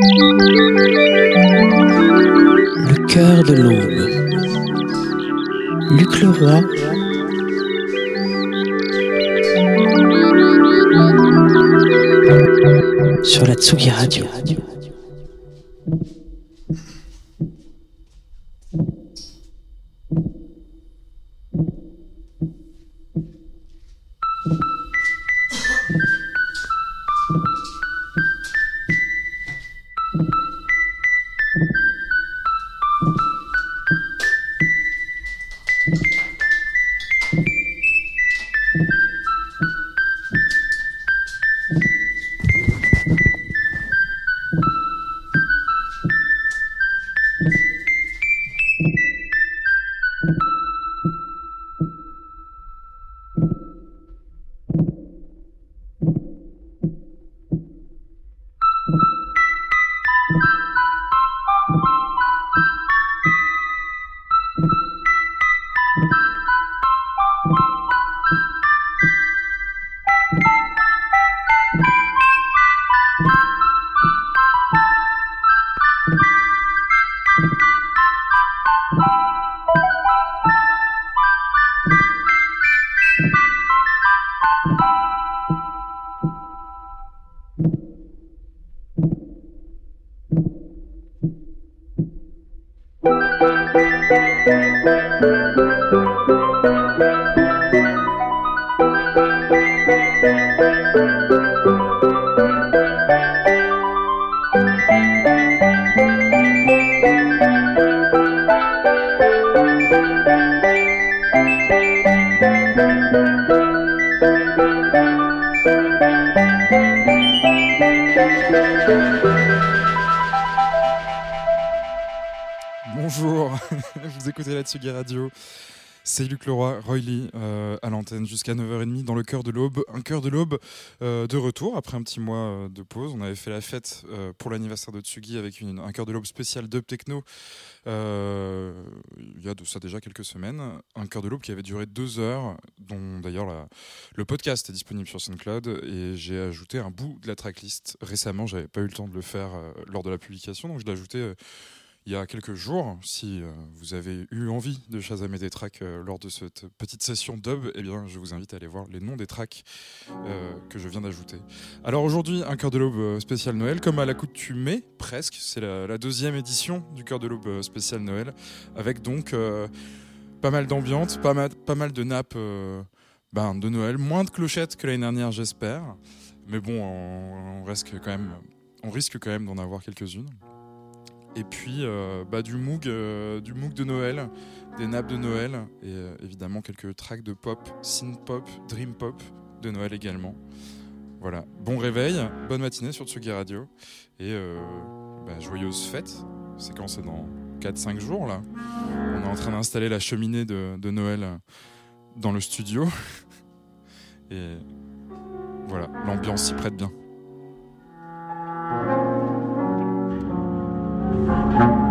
Le cœur de l'aube. Luc Leroy. Sur la Tsugi Radio. Tsugi Radio. C'est Luc Leroy, Roy Lee, euh, à l'antenne jusqu'à 9h30 dans le cœur de l'aube. Un cœur de l'aube euh, de retour après un petit mois euh, de pause. On avait fait la fête pour l'anniversaire de Tsugi avec un cœur de l'aube spécial dub techno il y a de ça déjà quelques semaines. Un cœur de l'aube qui avait duré deux heures, dont d'ailleurs le podcast est disponible sur SoundCloud. Et j'ai ajouté un bout de la tracklist récemment. J'avais pas eu le temps de le faire lors de la publication, donc je l'ai ajouté il y a quelques jours. Si euh, vous avez eu envie de chasamer des tracks euh, lors de cette petite session dub, eh bien, je vous invite à aller voir les noms des tracks euh, que je viens d'ajouter. Alors aujourd'hui, un cœur de l'aube spécial Noël, comme à l'accoutumée, presque. C'est la, deuxième édition du cœur de l'aube spécial Noël, avec donc pas mal d'ambiance, pas mal, pas mal de nappes ben, de Noël, moins de clochettes que l'année dernière, j'espère. Mais bon, on, quand même, on risque quand même d'en avoir quelques-unes. Et puis euh, bah, du moog, euh, du moog de Noël, des nappes de Noël et euh, évidemment quelques tracks de pop, synth pop, dream pop de Noël également. Voilà, bon réveil, bonne matinée sur Tsugi Radio et bah, joyeuse fête. C'est quand? C'est dans 4-5 jours là. On est en train d'installer la cheminée de Noël dans le studio et voilà, l'ambiance s'y prête bien. Thank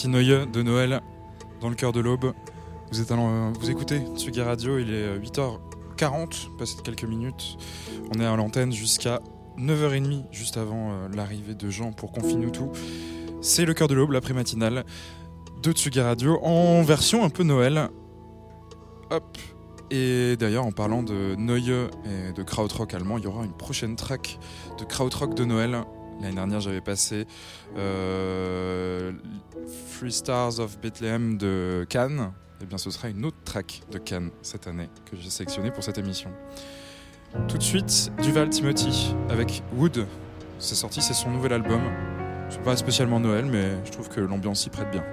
petit de Noël dans le cœur de l'aube. Vous, êtes allant, vous écoutez Tsugi Radio, il est 8h40, passé de quelques minutes. On est à l'antenne jusqu'à 9h30, juste avant euh, l'arrivée de Jean pour Confine tout. C'est le cœur de l'aube, l'après-matinale de Tsugi Radio, en version un peu Noël. Hop et d'ailleurs, en parlant de Neue et de krautrock allemand, il y aura une prochaine track de krautrock de Noël. L'année dernière, j'avais passé euh, Three Stars of Bethlehem de Cannes. Et eh bien, ce sera une autre track de Cannes cette année que j'ai sélectionnée pour cette émission. Tout de suite, Duval Timothy avec Wood. C'est sorti, c'est son nouvel album. C'est pas spécialement Noël, mais je trouve que l'ambiance y prête bien.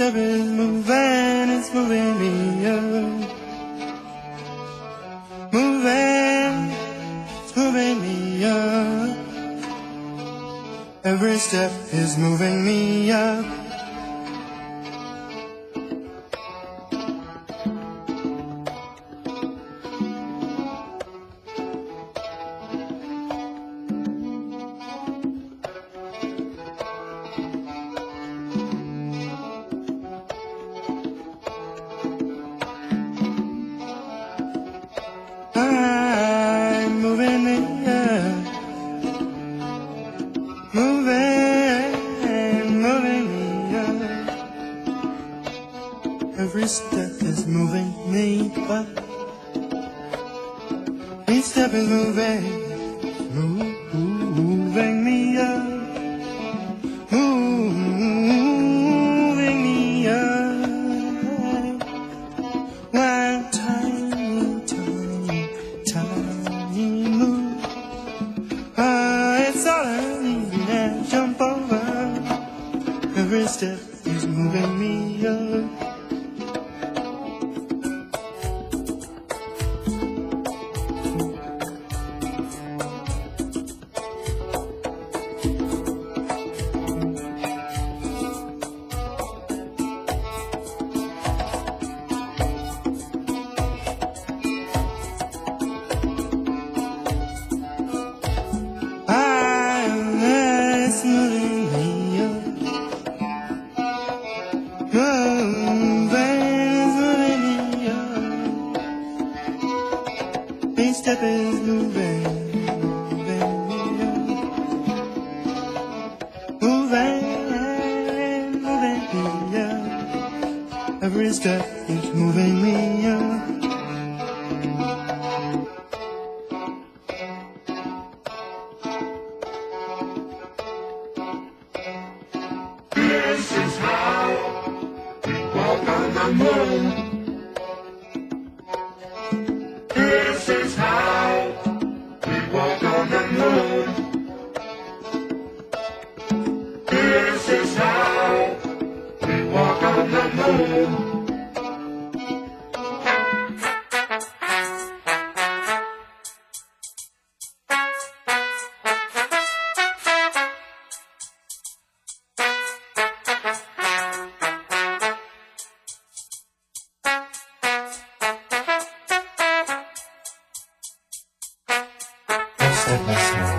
seven. of my.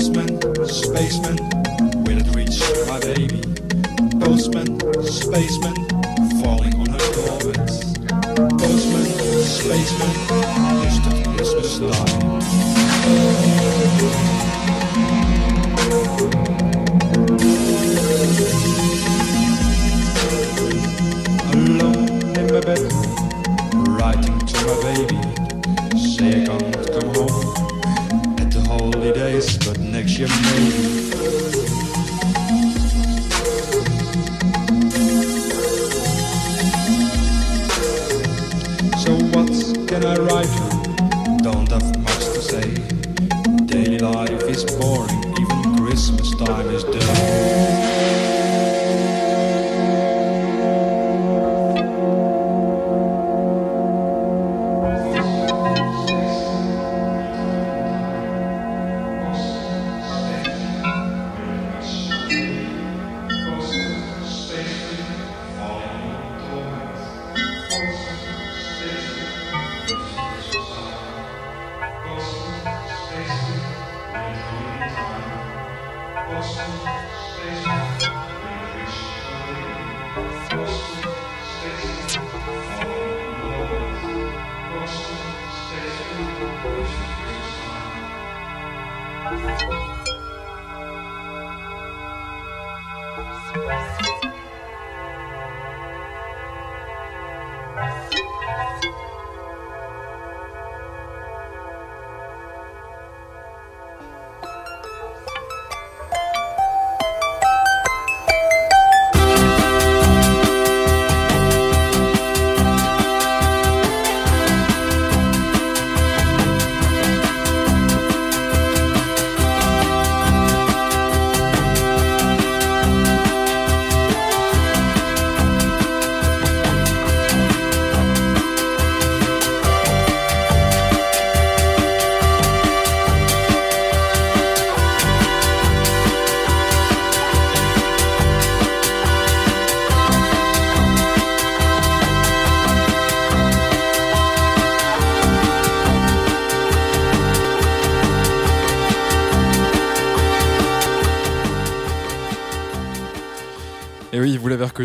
Postman, spaceman, will it reach my baby? Postman, spaceman,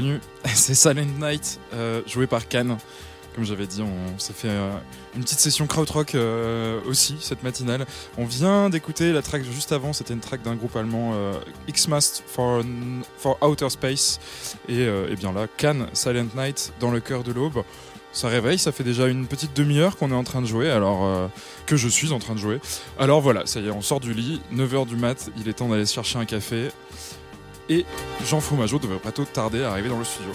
c'est Silent Night, euh, joué par Cannes. Comme j'avais dit, on s'est fait euh, une petite session krautrock euh, aussi cette matinale. On vient d'écouter la track juste avant, c'était une track d'un groupe allemand, euh, X-Mast for, Outer Space. Et, bien là, Cannes, Silent Night, dans le cœur de l'aube. Ça réveille, ça fait déjà une petite demi-heure qu'on est en train de jouer, alors que je suis en train de jouer. Alors voilà, ça y est, on sort du lit, 9h du mat, il est temps d'aller chercher un café. Et Jean Fromageau devrait pas trop tarder à arriver dans le studio.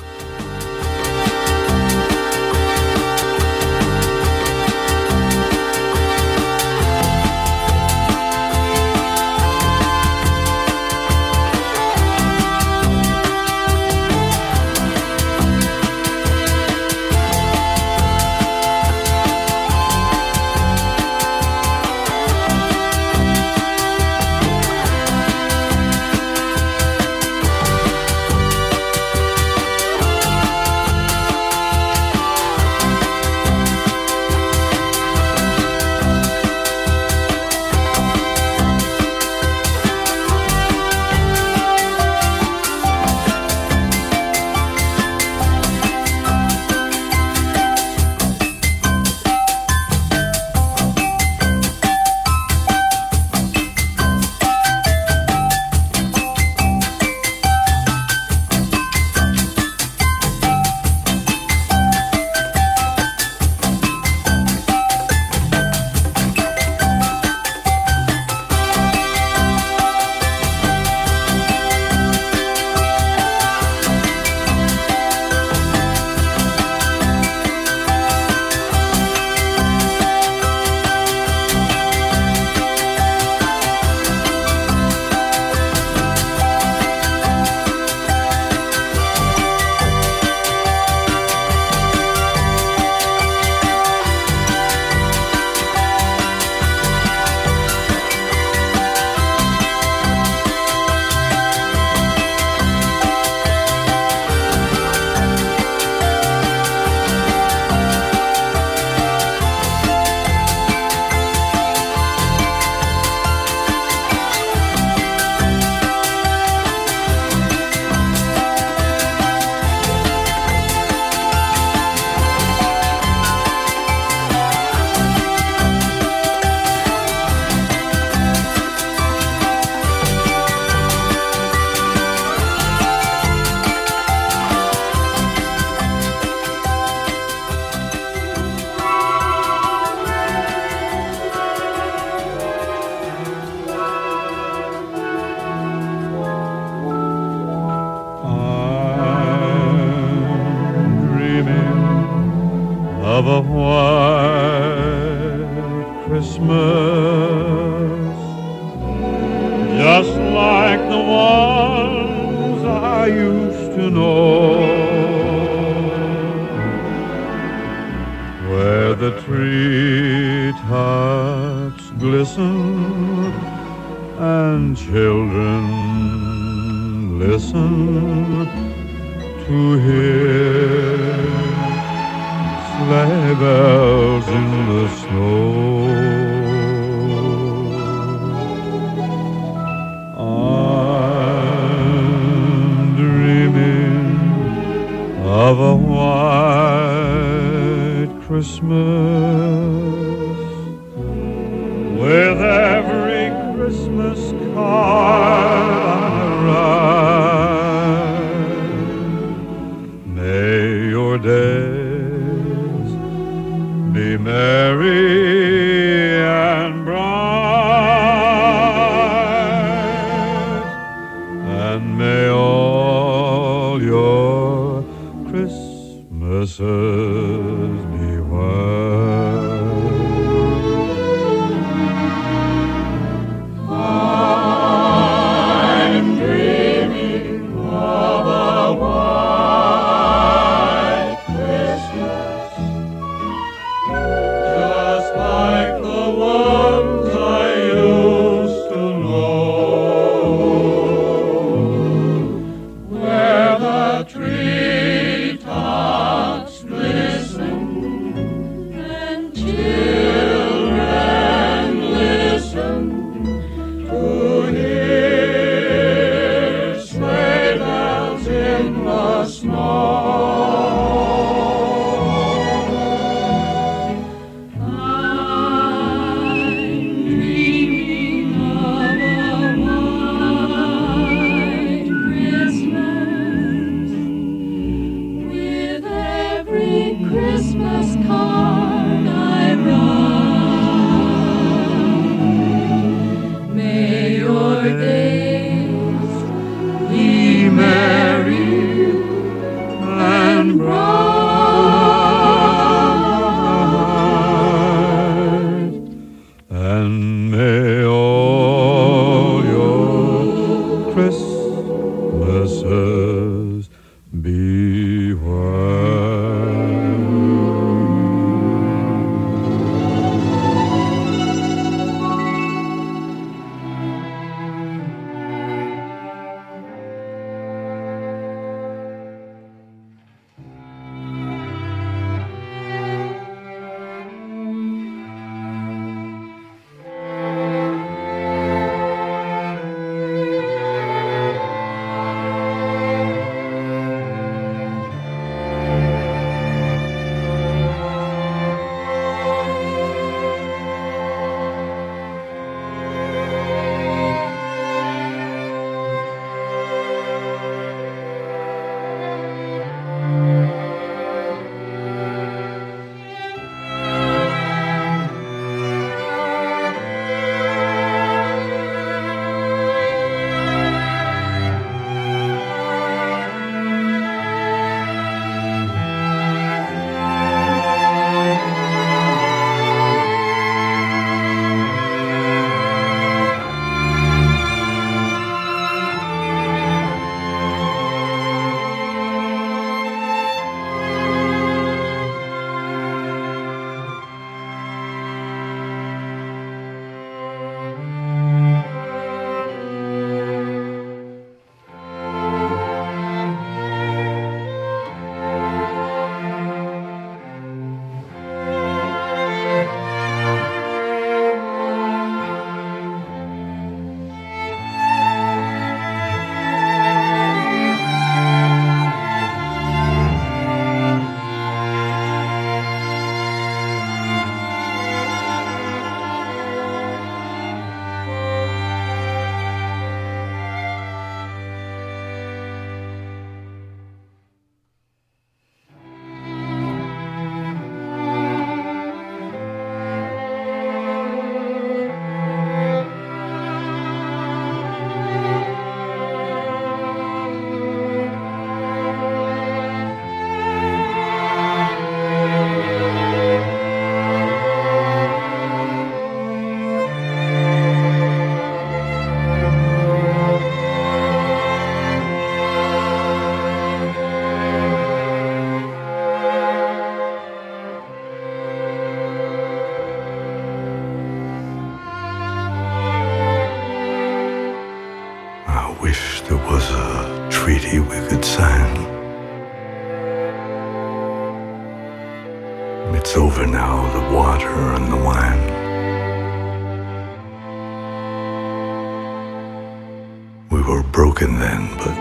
We were broken then, but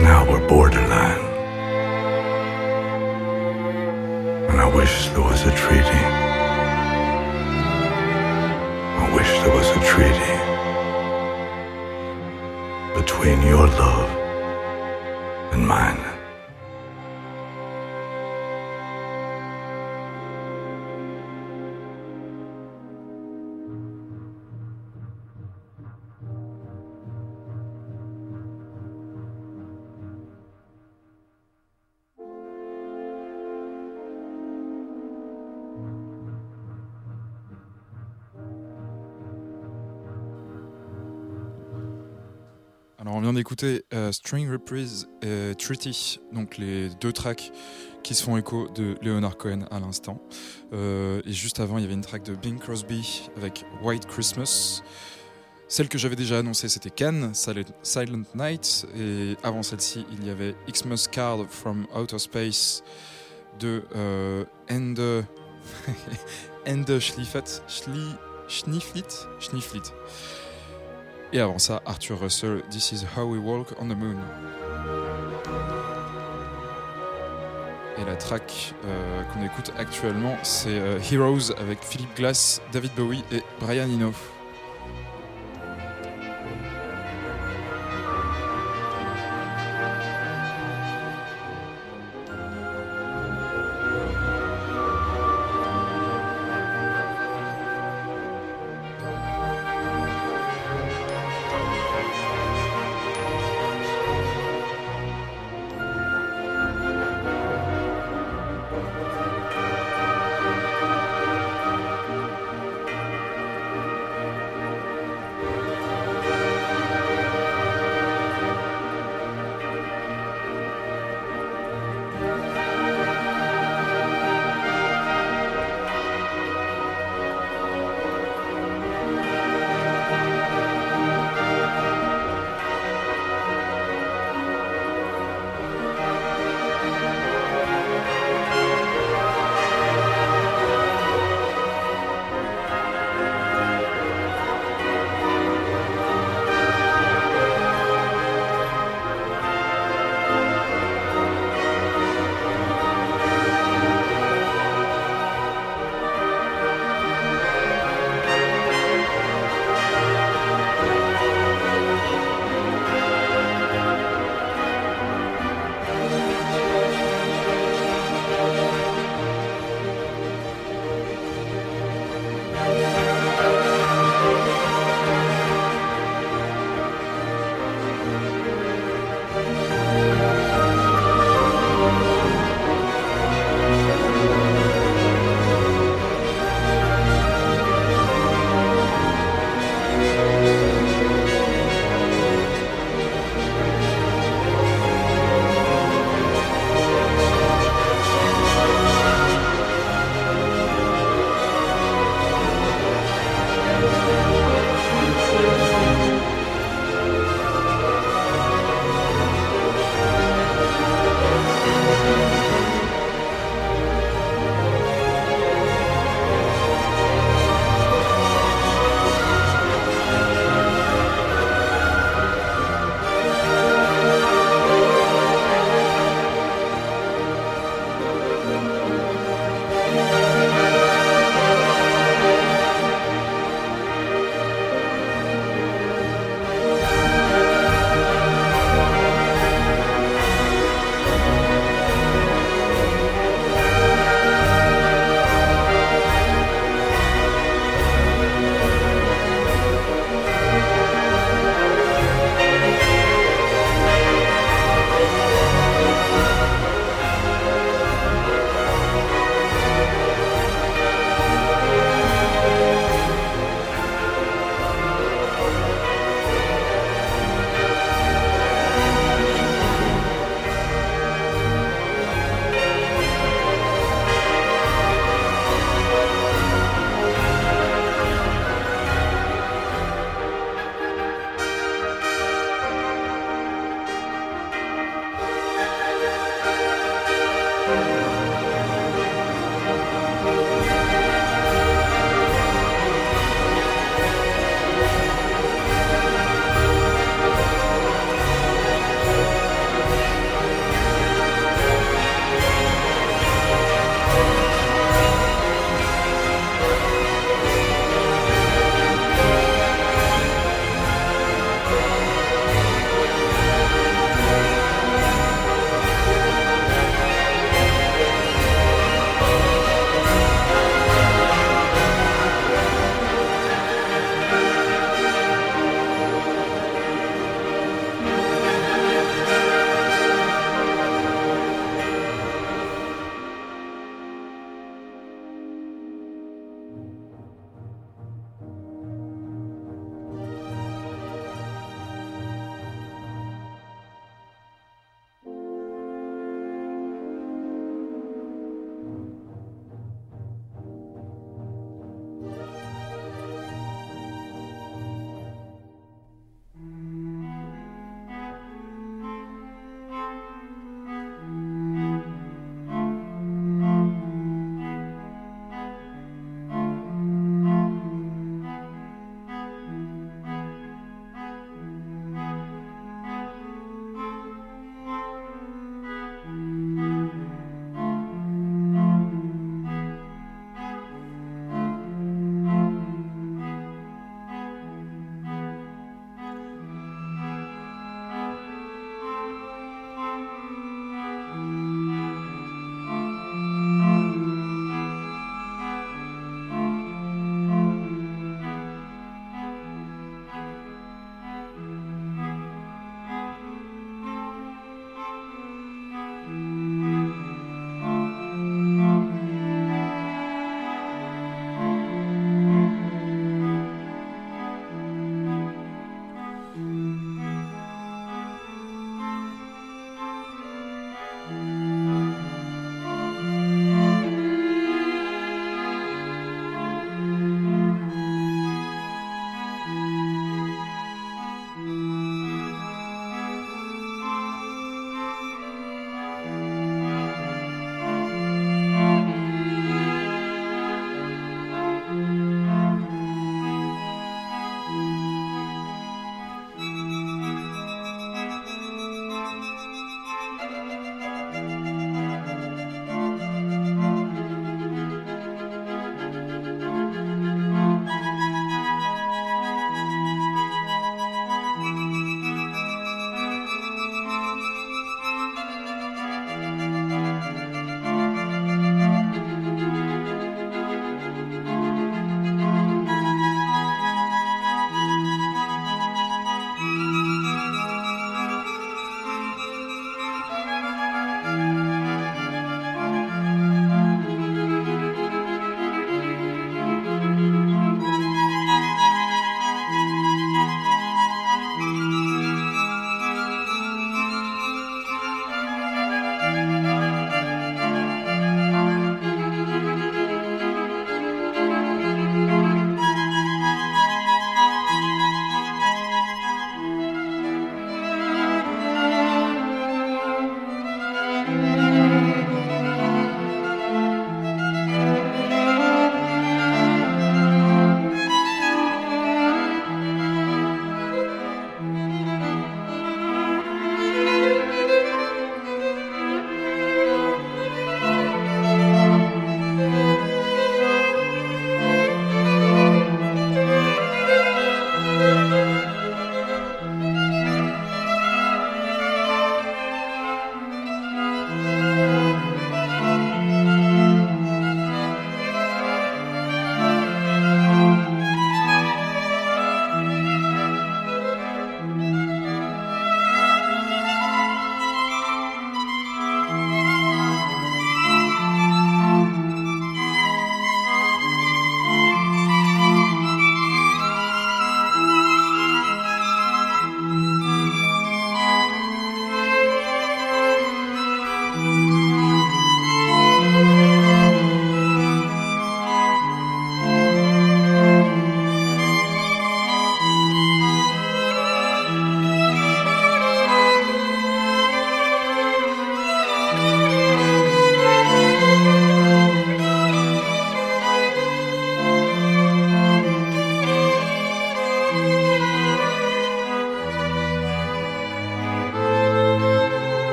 now we're borderline. And I wish there was a treaty. I wish there was a treaty between your love and mine. D'écouter euh, String Reprise et Treaty, donc les deux tracks qui se font écho de Leonard Cohen à l'instant. Euh, et juste avant, il y avait une track de Bing Crosby avec White Christmas. Celle que j'avais déjà annoncée, c'était Cannes, Silent Night. Et avant celle-ci, il y avait Xmas Card from Outer Space de euh, Ende, Ende Schli, Schnieflit, Schnieflit. Et avant ça, Arthur Russell, This is How We Walk on the Moon. Et la track euh, qu'on écoute actuellement, c'est euh, Heroes avec Philip Glass, David Bowie et Brian Eno.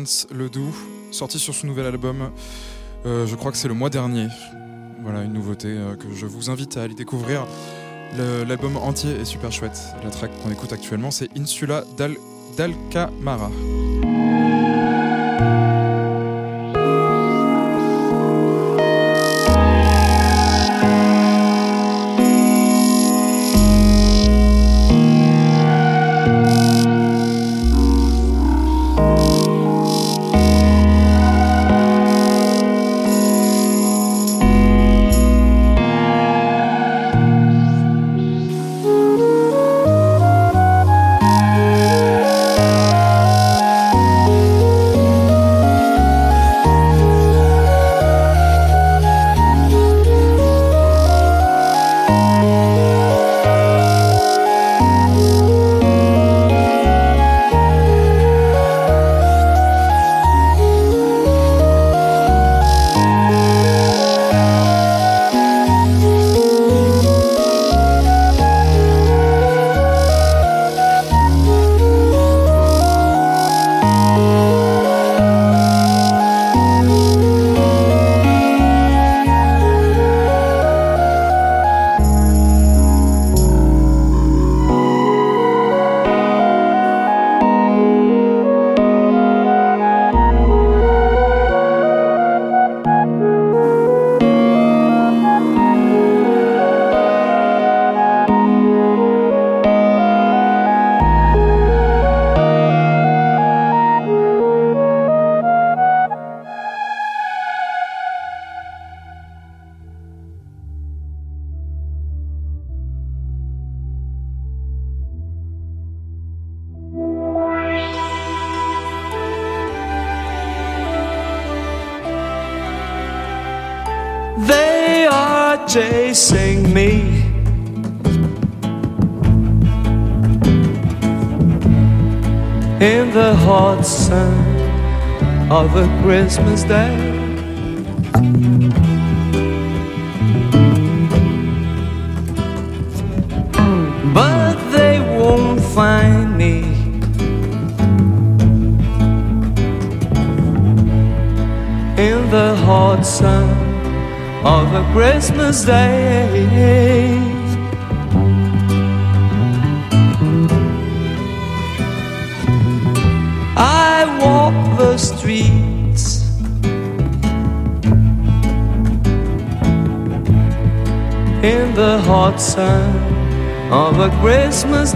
De Lawrence Ledoux, sortie sur son nouvel album. Euh, je crois que c'est le mois dernier. Voilà, une nouveauté euh, que je vous invite à aller découvrir. L'album entier est super chouette. La track qu'on écoute actuellement, c'est Insula d'Al d'Alcamara.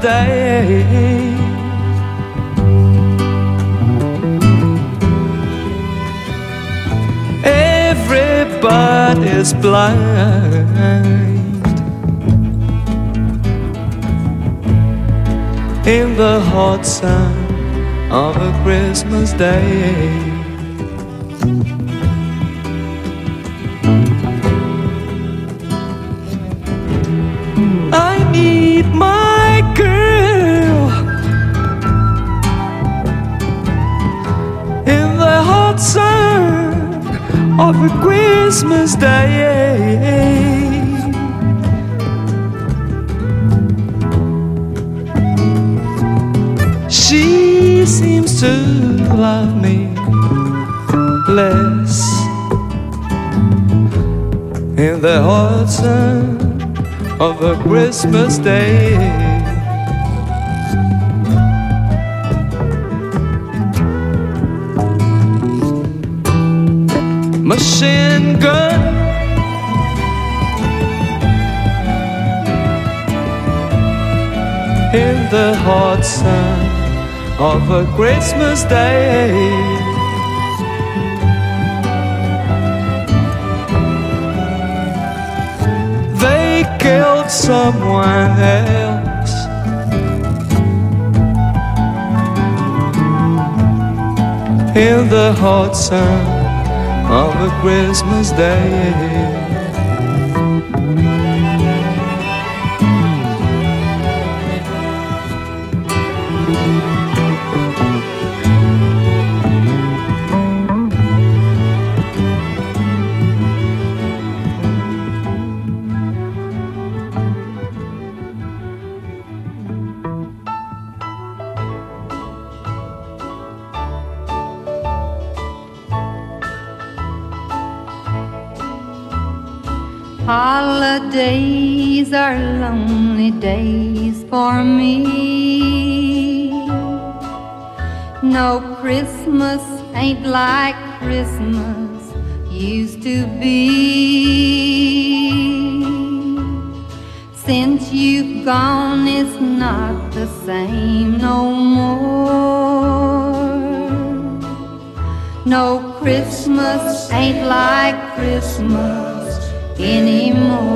Christmas day. Everybody's blind in the hot sun of a Christmas day. Of a Christmas day. She seems to love me less in the sun of a Christmas day. Machine gun. In the hot sun of a Christmas day. They killed someone else. In the hot sun of a Christmas day. Gone, it's not the same no more. No Christmas ain't like Christmas anymore.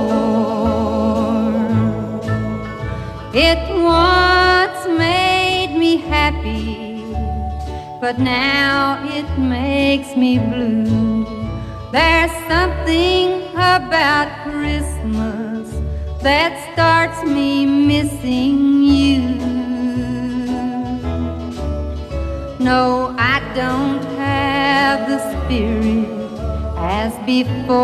It once made me happy, but now it makes me blue. There's something about that starts me missing you. No, I don't have the spirit as before.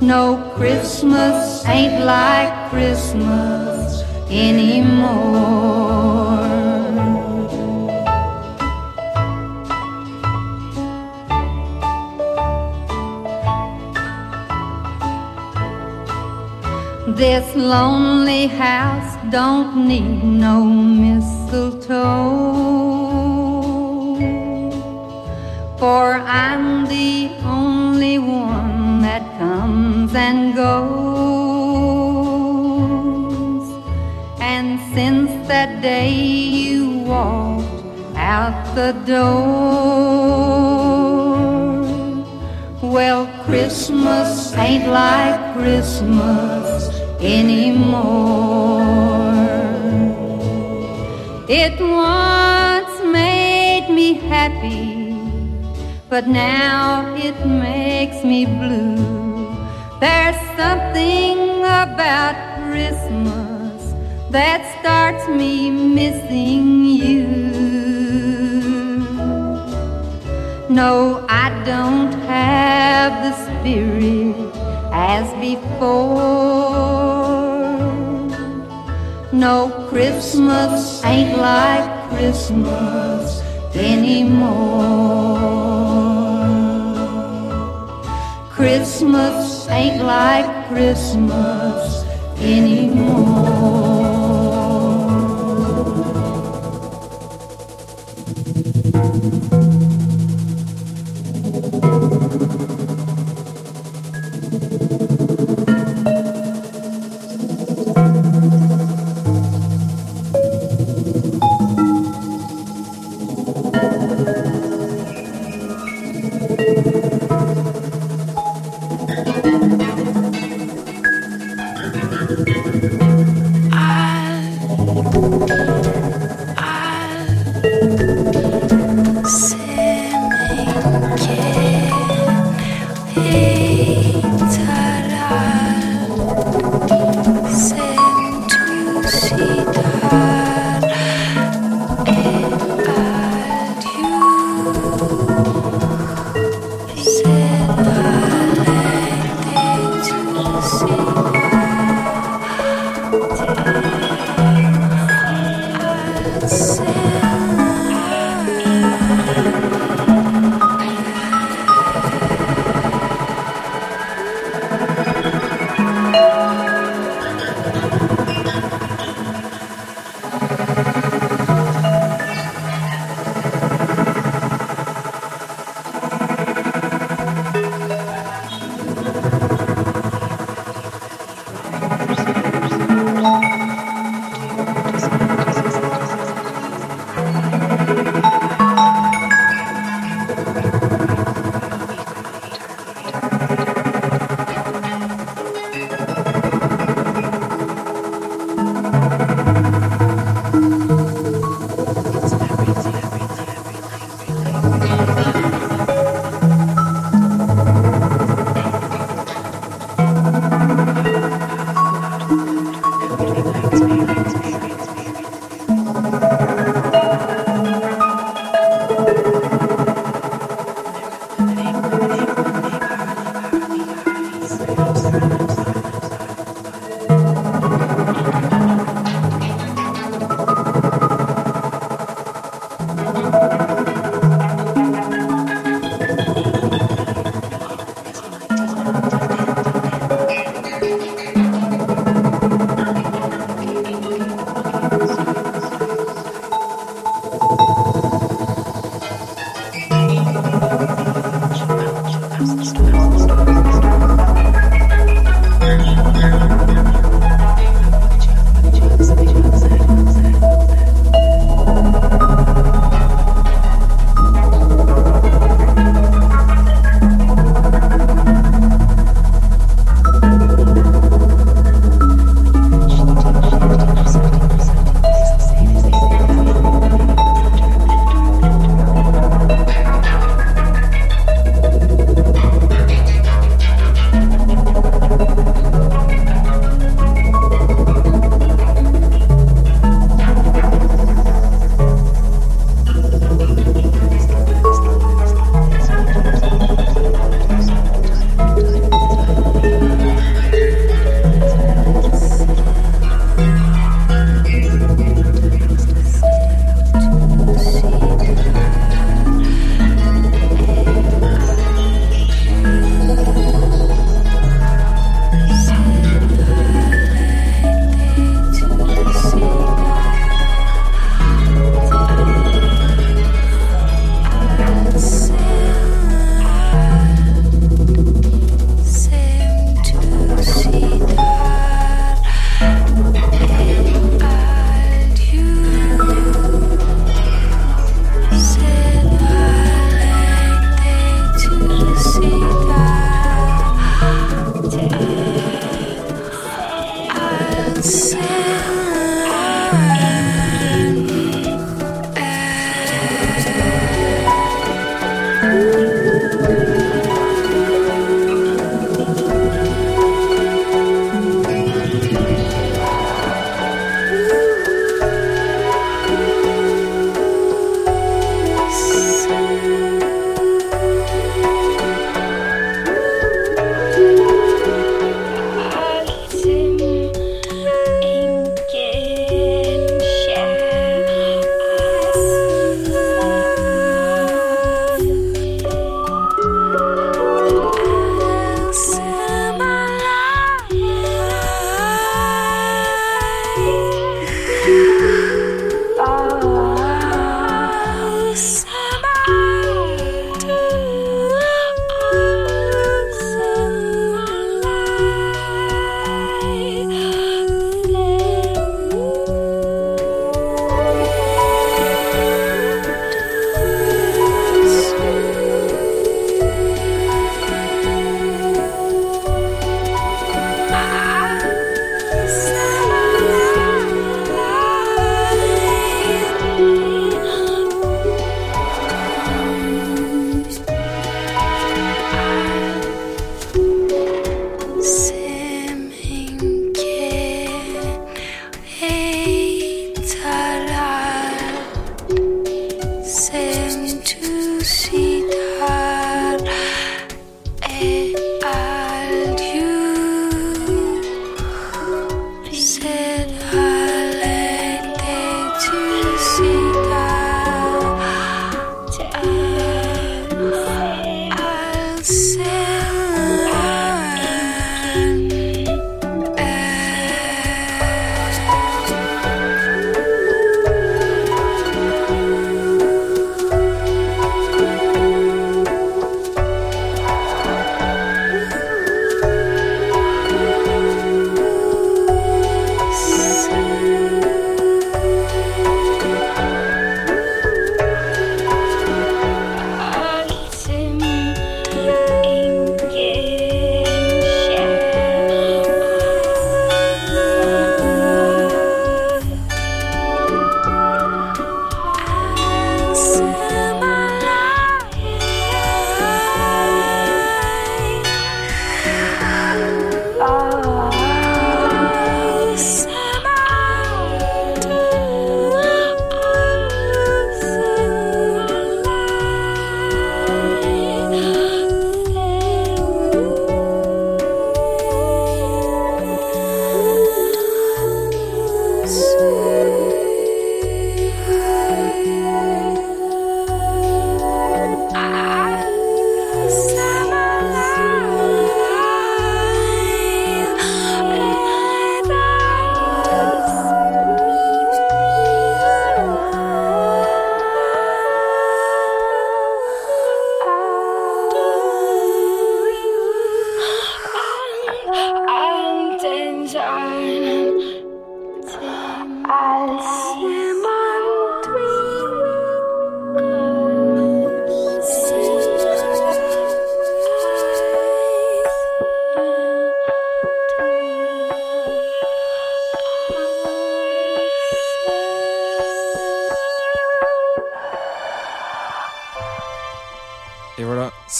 No Christmas ain't like Christmas anymore. This lonely house don't need no mistletoe. For I'm the only one that comes and goes. And since that day you walked out the door, well, Christmas ain't like Christmas anymore. It once made me happy, but now it makes me blue. There's something about Christmas that starts me missing you. No, I don't have the spirit as before. No, Christmas ain't like Christmas anymore. Christmas ain't like Christmas anymore.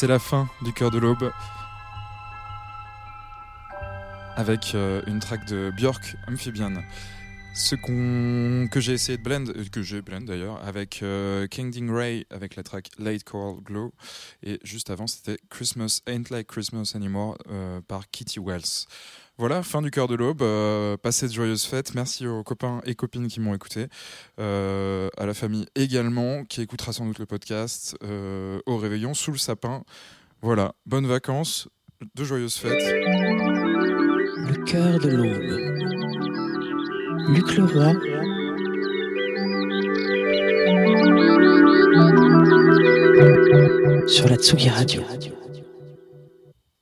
C'est la fin du cœur de l'aube. Avec euh, une track de Björk Amphibian. Ce que j'ai essayé de blend, euh, que j'ai blend d'ailleurs, avec euh, King Ding Ray, avec la track Late Coral Glow. Et juste avant, c'était Christmas Ain't Like Christmas Anymore euh, par Kitty Wells. Voilà, fin du cœur de l'aube. Euh, passez de joyeuses fêtes. Merci aux copains et copines qui m'ont écouté. Euh, à la famille également, qui écoutera sans doute le podcast. euh, au réveillon, sous le sapin. Voilà, bonnes vacances, de joyeuses fêtes. Le cœur de l'aube. Luc Leroy. Sur la Tsugi Radio.